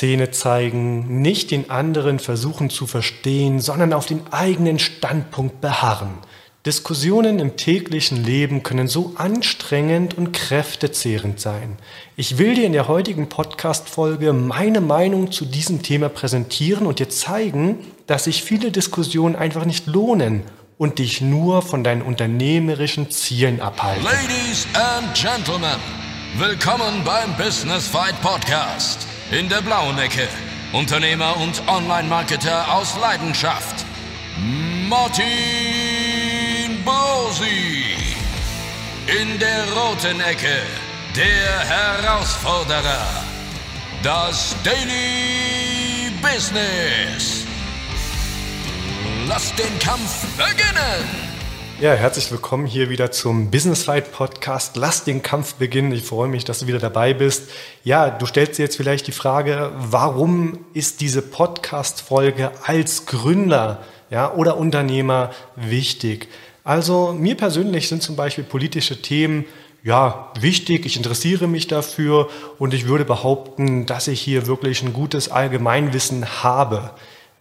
Zähne zeigen, nicht den anderen versuchen zu verstehen, sondern auf den eigenen Standpunkt beharren. Diskussionen im täglichen Leben können so anstrengend und kräftezehrend sein. Ich will dir in der heutigen Podcast-Folge meine Meinung zu diesem Thema präsentieren und dir zeigen, dass sich viele Diskussionen einfach nicht lohnen und dich nur von deinen unternehmerischen Zielen abhalten. Ladies and Gentlemen, willkommen beim Business Fight Podcast. In der blauen Ecke, Unternehmer und Online-Marketer aus Leidenschaft, Martin Bosi. In der roten Ecke, der Herausforderer, das Daily Business. Lass den Kampf beginnen! Ja, herzlich willkommen hier wieder zum Business Fight Podcast. Lass den Kampf beginnen. Ich freue mich, dass du wieder dabei bist. Ja, du stellst dir jetzt vielleicht die Frage, warum ist diese Podcast-Folge als Gründer ja, oder Unternehmer wichtig? Also mir persönlich sind zum Beispiel politische Themen ja, wichtig, ich interessiere mich dafür und ich würde behaupten, dass ich hier wirklich ein gutes Allgemeinwissen habe.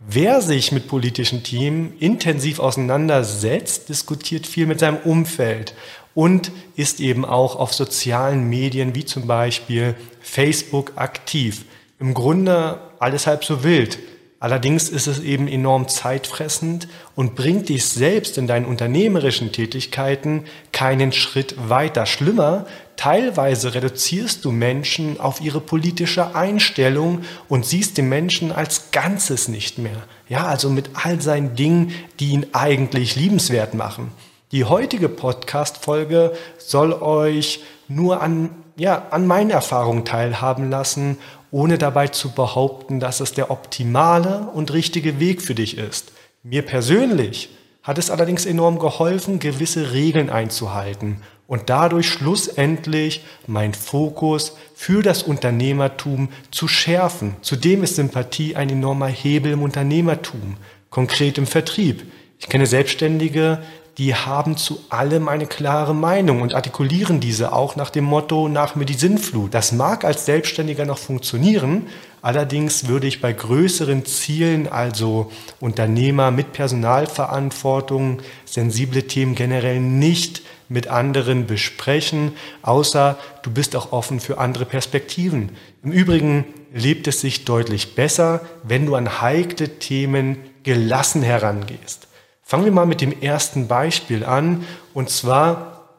Wer sich mit politischen Themen intensiv auseinandersetzt, diskutiert viel mit seinem Umfeld und ist eben auch auf sozialen Medien wie zum Beispiel Facebook aktiv. Im Grunde alles halb so wild. Allerdings ist es eben enorm zeitfressend und bringt dich selbst in deinen unternehmerischen Tätigkeiten keinen Schritt weiter. Schlimmer, teilweise reduzierst du Menschen auf ihre politische Einstellung und siehst den Menschen als Ganzes nicht mehr. Ja, also mit all seinen Dingen, die ihn eigentlich liebenswert machen. Die heutige Podcast-Folge soll euch nur an, ja, an meinen Erfahrungen teilhaben lassen ohne dabei zu behaupten, dass es der optimale und richtige Weg für dich ist. Mir persönlich hat es allerdings enorm geholfen, gewisse Regeln einzuhalten und dadurch schlussendlich mein Fokus für das Unternehmertum zu schärfen. Zudem ist Sympathie ein enormer Hebel im Unternehmertum, konkret im Vertrieb. Ich kenne Selbstständige, die haben zu allem eine klare Meinung und artikulieren diese auch nach dem Motto, nach mir die Sinnflut. Das mag als Selbstständiger noch funktionieren, allerdings würde ich bei größeren Zielen, also Unternehmer mit Personalverantwortung, sensible Themen generell nicht mit anderen besprechen, außer du bist auch offen für andere Perspektiven. Im Übrigen lebt es sich deutlich besser, wenn du an heikle Themen gelassen herangehst. Fangen wir mal mit dem ersten Beispiel an, und zwar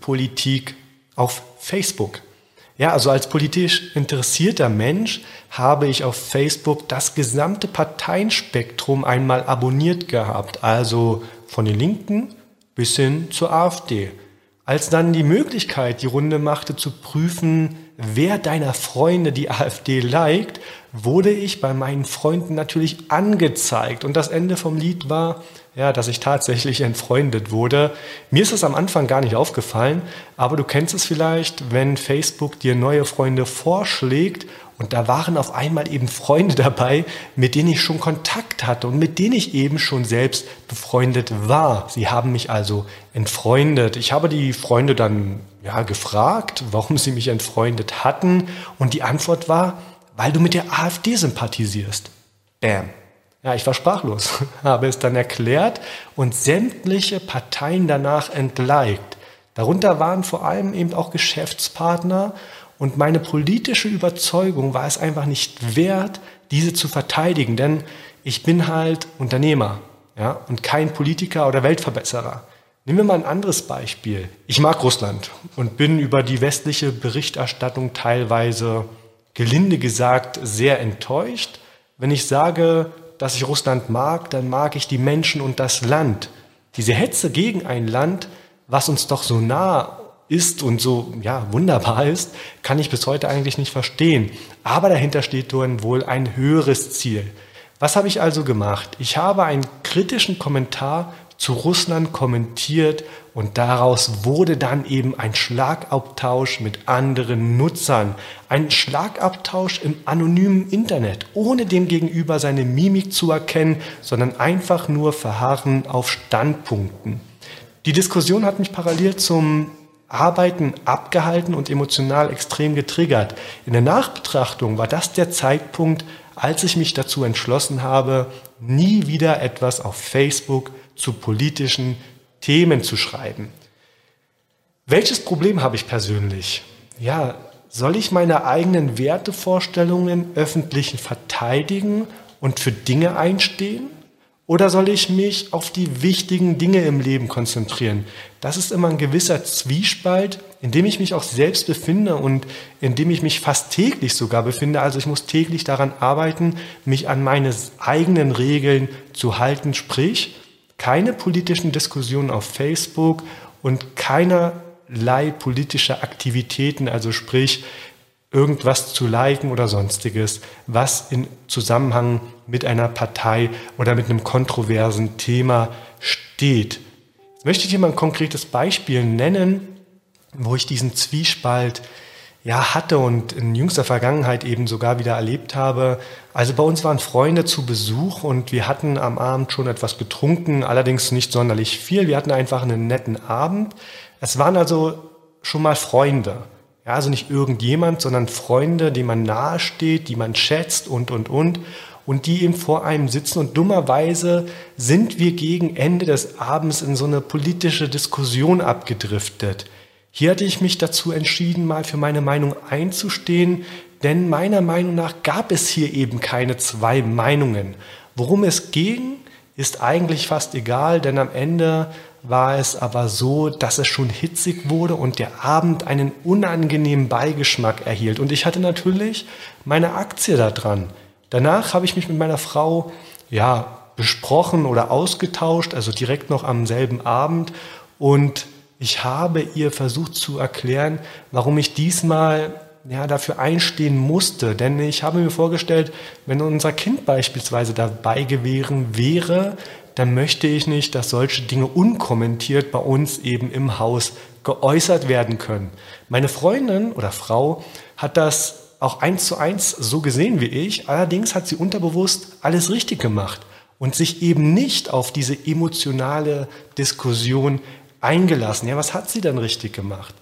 Politik auf Facebook. Ja, also als politisch interessierter Mensch habe ich auf Facebook das gesamte Parteienspektrum einmal abonniert gehabt, also von den Linken bis hin zur AfD. Als dann die Möglichkeit die Runde machte zu prüfen, wer deiner Freunde die AfD liked, wurde ich bei meinen Freunden natürlich angezeigt. Und das Ende vom Lied war, ja, dass ich tatsächlich entfreundet wurde. Mir ist es am Anfang gar nicht aufgefallen, aber du kennst es vielleicht, wenn Facebook dir neue Freunde vorschlägt und da waren auf einmal eben Freunde dabei, mit denen ich schon Kontakt hatte und mit denen ich eben schon selbst befreundet war. Sie haben mich also entfreundet. Ich habe die Freunde dann ja gefragt, warum sie mich entfreundet hatten und die Antwort war, weil du mit der AfD sympathisierst. Bam. Ja, ich war sprachlos, habe es dann erklärt und sämtliche Parteien danach entliked. Darunter waren vor allem eben auch Geschäftspartner und meine politische Überzeugung war es einfach nicht wert, diese zu verteidigen, denn ich bin halt Unternehmer ja, und kein Politiker oder Weltverbesserer. Nehmen wir mal ein anderes Beispiel. Ich mag Russland und bin über die westliche Berichterstattung teilweise gelinde gesagt sehr enttäuscht. Wenn ich sage, dass ich Russland mag, dann mag ich die Menschen und das Land. Diese Hetze gegen ein Land, was uns doch so nah ist und so ja, wunderbar ist, kann ich bis heute eigentlich nicht verstehen. Aber dahinter steht wohl ein höheres Ziel. Was habe ich also gemacht? Ich habe einen kritischen Kommentar zu Russland kommentiert und daraus wurde dann eben ein Schlagabtausch mit anderen Nutzern. Ein Schlagabtausch im anonymen Internet, ohne dem Gegenüber seine Mimik zu erkennen, sondern einfach nur verharren auf Standpunkten. Die Diskussion hat mich parallel zum Arbeiten abgehalten und emotional extrem getriggert. In der Nachbetrachtung war das der Zeitpunkt, als ich mich dazu entschlossen habe, nie wieder etwas auf Facebook zu politischen Themen zu schreiben. Welches Problem habe ich persönlich? Ja, soll ich meine eigenen Wertevorstellungen öffentlich verteidigen und für Dinge einstehen? Oder soll ich mich auf die wichtigen Dinge im Leben konzentrieren? Das ist immer ein gewisser Zwiespalt, in dem ich mich auch selbst befinde und in dem ich mich fast täglich sogar befinde. Also ich muss täglich daran arbeiten, mich an meine eigenen Regeln zu halten, sprich keine politischen Diskussionen auf Facebook und keinerlei politische Aktivitäten, also sprich irgendwas zu liken oder sonstiges, was in Zusammenhang mit einer Partei oder mit einem kontroversen Thema steht. Jetzt möchte ich dir mal ein konkretes Beispiel nennen, wo ich diesen Zwiespalt ja hatte und in jüngster Vergangenheit eben sogar wieder erlebt habe. Also bei uns waren Freunde zu Besuch und wir hatten am Abend schon etwas getrunken, allerdings nicht sonderlich viel. Wir hatten einfach einen netten Abend. Es waren also schon mal Freunde. Ja, also nicht irgendjemand, sondern Freunde, die man nahesteht, die man schätzt und, und, und. Und die eben vor einem sitzen. Und dummerweise sind wir gegen Ende des Abends in so eine politische Diskussion abgedriftet. Hier hatte ich mich dazu entschieden, mal für meine Meinung einzustehen, denn meiner Meinung nach gab es hier eben keine zwei Meinungen. Worum es ging, ist eigentlich fast egal, denn am Ende war es aber so, dass es schon hitzig wurde und der Abend einen unangenehmen Beigeschmack erhielt. Und ich hatte natürlich meine Aktie da dran. Danach habe ich mich mit meiner Frau ja besprochen oder ausgetauscht, also direkt noch am selben Abend. Und ich habe ihr versucht zu erklären, warum ich diesmal ja, dafür einstehen musste. Denn ich habe mir vorgestellt, wenn unser Kind beispielsweise dabei gewesen wäre, dann möchte ich nicht, dass solche Dinge unkommentiert bei uns eben im Haus geäußert werden können. Meine Freundin oder Frau hat das auch eins zu eins so gesehen wie ich, allerdings hat sie unterbewusst alles richtig gemacht und sich eben nicht auf diese emotionale Diskussion eingelassen. Ja, was hat sie dann richtig gemacht?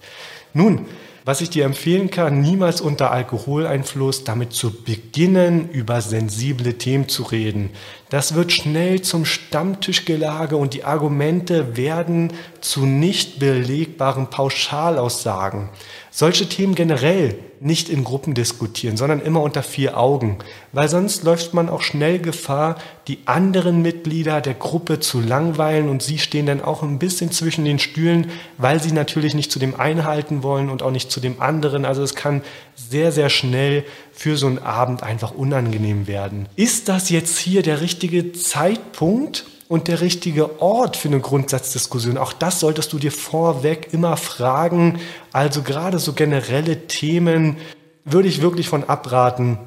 Nun, was ich dir empfehlen kann, niemals unter Alkoholeinfluss damit zu beginnen, über sensible Themen zu reden. Das wird schnell zum Stammtischgelage und die Argumente werden zu nicht belegbaren Pauschalaussagen. Solche Themen generell nicht in Gruppen diskutieren, sondern immer unter vier Augen, weil sonst läuft man auch schnell Gefahr, die anderen Mitglieder der Gruppe zu langweilen und sie stehen dann auch ein bisschen zwischen den Stühlen, weil sie natürlich nicht zu dem einhalten wollen und auch nicht zu dem anderen. Also es kann sehr, sehr schnell für so einen Abend einfach unangenehm werden. Ist das jetzt hier der richtige Zeitpunkt, und der richtige Ort für eine Grundsatzdiskussion. Auch das solltest du dir vorweg immer fragen. Also gerade so generelle Themen würde ich wirklich von abraten,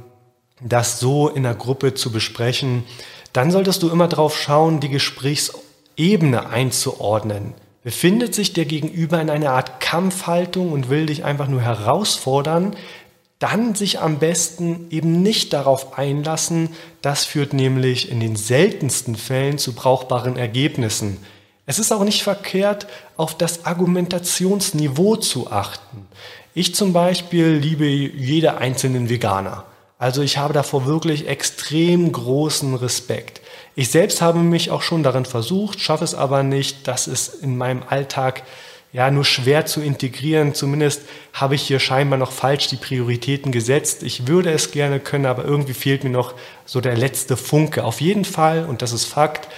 das so in der Gruppe zu besprechen. Dann solltest du immer darauf schauen, die Gesprächsebene einzuordnen. Befindet sich der Gegenüber in einer Art Kampfhaltung und will dich einfach nur herausfordern, dann sich am besten eben nicht darauf einlassen. Das führt nämlich in den seltensten Fällen zu brauchbaren Ergebnissen. Es ist auch nicht verkehrt, auf das Argumentationsniveau zu achten. Ich zum Beispiel liebe jede einzelnen Veganer. Also ich habe davor wirklich extrem großen Respekt. Ich selbst habe mich auch schon darin versucht, schaffe es aber nicht, dass es in meinem Alltag ja nur schwer zu integrieren. Zumindest habe ich hier scheinbar noch falsch die Prioritäten gesetzt. Ich würde es gerne können, aber irgendwie fehlt mir noch so der letzte Funke. Auf jeden Fall, und das ist Fakt,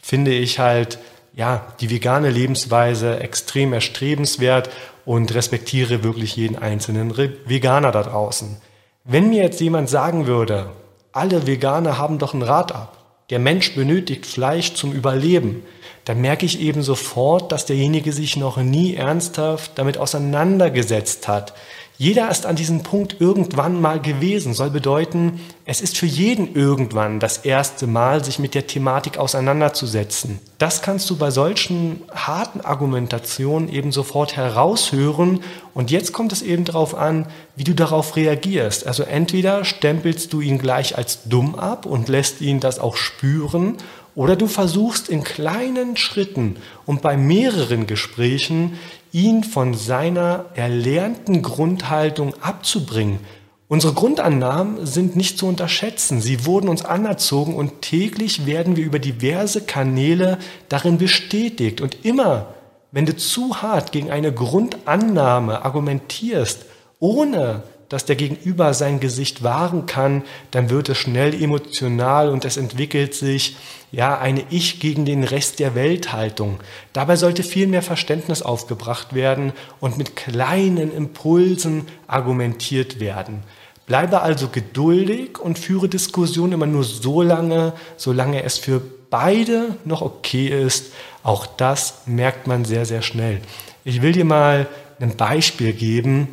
finde ich halt ja die vegane Lebensweise extrem erstrebenswert und respektiere wirklich jeden einzelnen Veganer da draußen. Wenn mir jetzt jemand sagen würde, alle Veganer haben doch ein Rad ab, der Mensch benötigt Fleisch zum Überleben, dann merke ich eben sofort, dass derjenige sich noch nie ernsthaft damit auseinandergesetzt hat. Jeder ist an diesem Punkt irgendwann mal gewesen, soll bedeuten, es ist für jeden irgendwann das erste Mal, sich mit der Thematik auseinanderzusetzen. Das kannst du bei solchen harten Argumentationen eben sofort heraushören und jetzt kommt es eben darauf an, wie du darauf reagierst. Also entweder stempelst du ihn gleich als dumm ab und lässt ihn das auch spüren Oder du versuchst in kleinen Schritten und bei mehreren Gesprächen ihn von seiner erlernten Grundhaltung abzubringen. Unsere Grundannahmen sind nicht zu unterschätzen. Sie wurden uns anerzogen und täglich werden wir über diverse Kanäle darin bestätigt. Und immer, wenn du zu hart gegen eine Grundannahme argumentierst, ohne dass der Gegenüber sein Gesicht wahren kann, dann wird es schnell emotional und es entwickelt sich ja eine Ich gegen den Rest der Welt Haltung. Dabei sollte viel mehr Verständnis aufgebracht werden und mit kleinen Impulsen argumentiert werden. Bleibe also geduldig und führe Diskussionen immer nur so lange, solange es für beide noch okay ist. Auch das merkt man sehr, sehr schnell. Ich will dir mal ein Beispiel geben,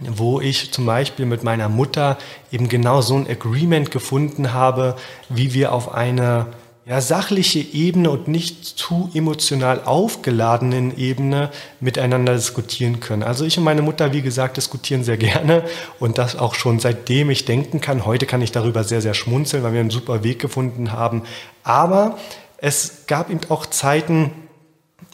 wo ich zum Beispiel mit meiner Mutter eben genau so ein Agreement gefunden habe, wie wir auf einer ja, sachliche Ebene und nicht zu emotional aufgeladenen Ebene miteinander diskutieren können. Also ich und meine Mutter, wie gesagt, diskutieren sehr gerne und das auch schon seitdem ich denken kann. Heute kann ich darüber sehr, sehr schmunzeln, weil wir einen super Weg gefunden haben. Aber es gab eben auch Zeiten,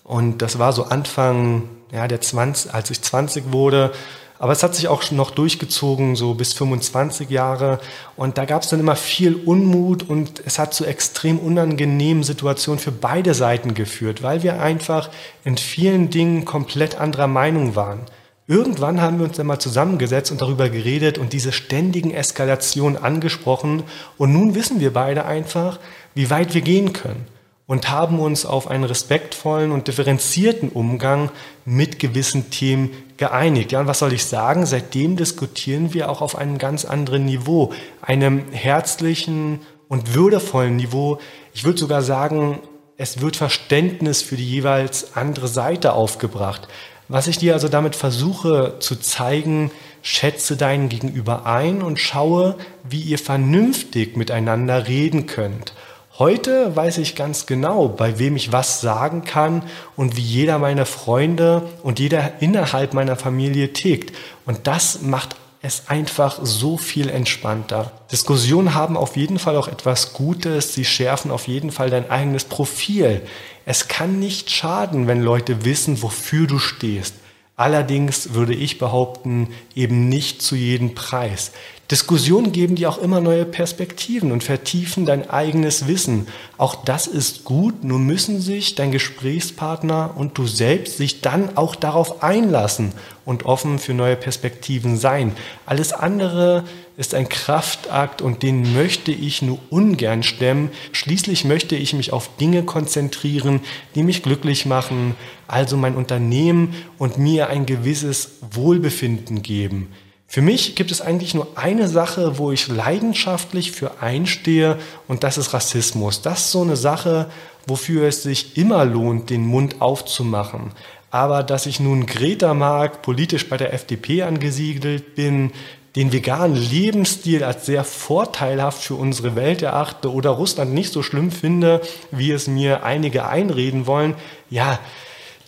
und das war so Anfang ja, der 20, als ich 20 wurde, aber es hat sich auch noch durchgezogen, so bis 25 Jahre. Und da gab es dann immer viel Unmut und es hat zu extrem unangenehmen Situationen für beide Seiten geführt, weil wir einfach in vielen Dingen komplett anderer Meinung waren. Irgendwann haben wir uns dann mal zusammengesetzt und darüber geredet und diese ständigen Eskalationen angesprochen. Und nun wissen wir beide einfach, wie weit wir gehen können und haben uns auf einen respektvollen und differenzierten Umgang mit gewissen Themen geeinigt. Ja, und was soll ich sagen? Seitdem diskutieren wir auch auf einem ganz anderen Niveau, einem herzlichen und würdevollen Niveau. Ich würde sogar sagen, es wird Verständnis für die jeweils andere Seite aufgebracht. Was ich dir also damit versuche zu zeigen, schätze deinen Gegenüber ein und schaue, wie ihr vernünftig miteinander reden könnt. Heute weiß ich ganz genau, bei wem ich was sagen kann und wie jeder meiner Freunde und jeder innerhalb meiner Familie tickt. Und das macht es einfach so viel entspannter. Diskussionen haben auf jeden Fall auch etwas Gutes. Sie schärfen auf jeden Fall dein eigenes Profil. Es kann nicht schaden, wenn Leute wissen, wofür du stehst. Allerdings würde ich behaupten, eben nicht zu jedem Preis. Diskussionen geben dir auch immer neue Perspektiven und vertiefen dein eigenes Wissen. Auch das ist gut, nur müssen sich dein Gesprächspartner und du selbst sich dann auch darauf einlassen und offen für neue Perspektiven sein. Alles andere ist ein Kraftakt und den möchte ich nur ungern stemmen. Schließlich möchte ich mich auf Dinge konzentrieren, die mich glücklich machen, also mein Unternehmen und mir ein gewisses Wohlbefinden geben. Für mich gibt es eigentlich nur eine Sache, wo ich leidenschaftlich für einstehe und das ist Rassismus. Das ist so eine Sache, wofür es sich immer lohnt, den Mund aufzumachen. Aber dass ich nun Greta mag, politisch bei der FDP angesiedelt bin, den veganen Lebensstil als sehr vorteilhaft für unsere Welt erachte oder Russland nicht so schlimm finde, wie es mir einige einreden wollen, ja,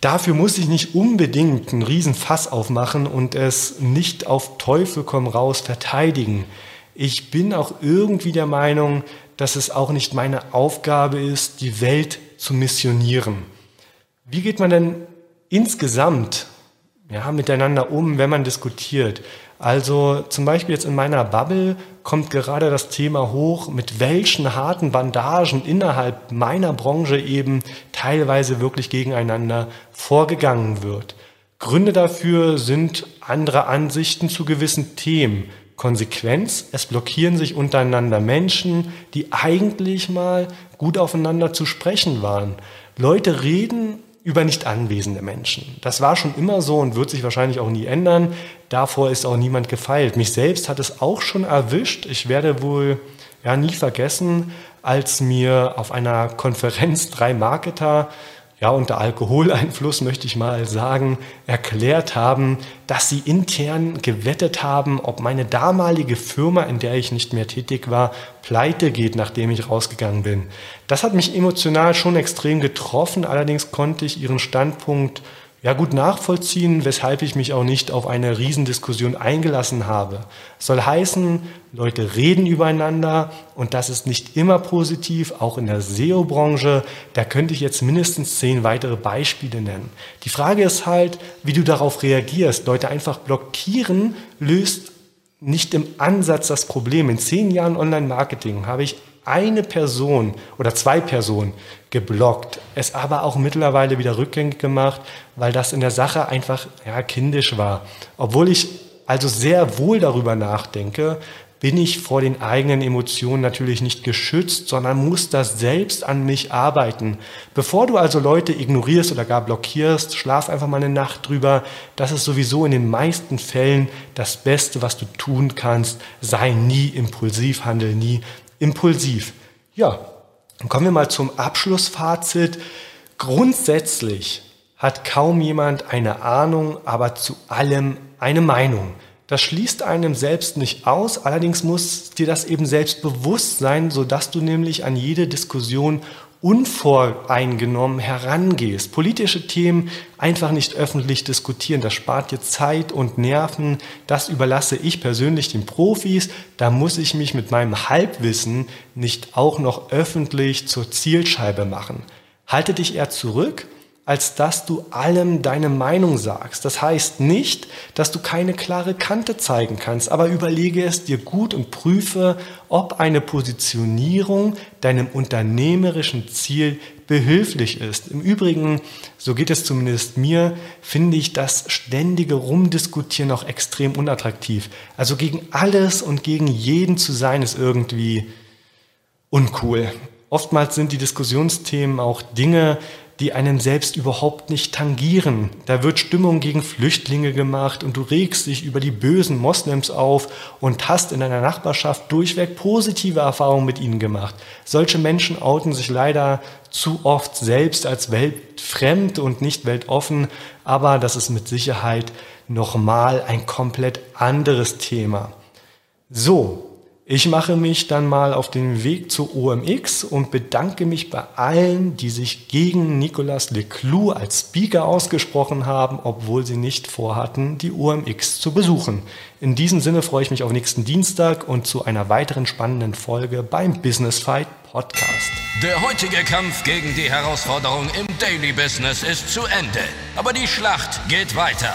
Dafür muss ich nicht unbedingt einen Riesenfass aufmachen und es nicht auf Teufel komm raus verteidigen. Ich bin auch irgendwie der Meinung, dass es auch nicht meine Aufgabe ist, die Welt zu missionieren. Wie geht man denn insgesamt ja, miteinander um, wenn man diskutiert? Also zum Beispiel jetzt in meiner Bubble kommt gerade das Thema hoch, mit welchen harten Bandagen innerhalb meiner Branche eben teilweise wirklich gegeneinander vorgegangen wird. Gründe dafür sind andere Ansichten zu gewissen Themen. Konsequenz, es blockieren sich untereinander Menschen, die eigentlich mal gut aufeinander zu sprechen waren. Leute reden über nicht anwesende Menschen. Das war schon immer so und wird sich wahrscheinlich auch nie ändern. Davor ist auch niemand gefeilt. Mich selbst hat es auch schon erwischt. Ich werde wohl ja nie vergessen, als mir auf einer Konferenz drei Marketer ja, unter Alkoholeinfluss möchte ich mal sagen, erklärt haben, dass sie intern gewettet haben, ob meine damalige Firma, in der ich nicht mehr tätig war, pleite geht, nachdem ich rausgegangen bin. Das hat mich emotional schon extrem getroffen, allerdings konnte ich ihren Standpunkt ja gut nachvollziehen, weshalb ich mich auch nicht auf eine Riesendiskussion eingelassen habe. soll heißen, Leute reden übereinander und das ist nicht immer positiv, auch in der SEO-Branche. Da könnte ich jetzt mindestens zehn weitere Beispiele nennen. Die Frage ist halt, wie du darauf reagierst. Leute einfach blockieren löst nicht im Ansatz das Problem. In zehn Jahren Online-Marketing habe ich eine Person oder zwei Personen geblockt, es aber auch mittlerweile wieder rückgängig gemacht, weil das in der Sache einfach ja, kindisch war. Obwohl ich also sehr wohl darüber nachdenke, bin ich vor den eigenen Emotionen natürlich nicht geschützt, sondern muss das selbst an mich arbeiten. Bevor du also Leute ignorierst oder gar blockierst, schlaf einfach mal eine Nacht drüber. Das ist sowieso in den meisten Fällen das Beste, was du tun kannst. Sei nie impulsiv, handel nie impulsiv. Ja, dann kommen wir mal zum Abschlussfazit. Grundsätzlich hat kaum jemand eine Ahnung, aber zu allem eine Meinung. Das schließt einem selbst nicht aus, allerdings muss dir das eben selbst bewusst sein, sodass du nämlich an jede Diskussion unvoreingenommen herangehst. Politische Themen einfach nicht öffentlich diskutieren, das spart dir Zeit und Nerven, das überlasse ich persönlich den Profis, da muss ich mich mit meinem Halbwissen nicht auch noch öffentlich zur Zielscheibe machen. Halte dich eher zurück, als dass du allem deine Meinung sagst. Das heißt nicht, dass du keine klare Kante zeigen kannst, aber überlege es dir gut und prüfe, ob eine Positionierung deinem unternehmerischen Ziel behilflich ist. Im Übrigen, so geht es zumindest mir, finde ich das ständige Rumdiskutieren auch extrem unattraktiv. Also gegen alles und gegen jeden zu sein, ist irgendwie uncool. Oftmals sind die Diskussionsthemen auch Dinge, die einen selbst überhaupt nicht tangieren. Da wird Stimmung gegen Flüchtlinge gemacht und du regst dich über die bösen Moslems auf und hast in deiner Nachbarschaft durchweg positive Erfahrungen mit ihnen gemacht. Solche Menschen outen sich leider zu oft selbst als weltfremd und nicht weltoffen, aber das ist mit Sicherheit nochmal ein komplett anderes Thema. So, ich mache mich dann mal auf den Weg zur OMX und bedanke mich bei allen, die sich gegen Nicolas Leclou als Speaker ausgesprochen haben, obwohl sie nicht vorhatten, die OMX zu besuchen. In diesem Sinne freue ich mich auf nächsten Dienstag und zu einer weiteren spannenden Folge beim Business Fight Podcast. Der heutige Kampf gegen die Herausforderung im Daily Business ist zu Ende, aber die Schlacht geht weiter.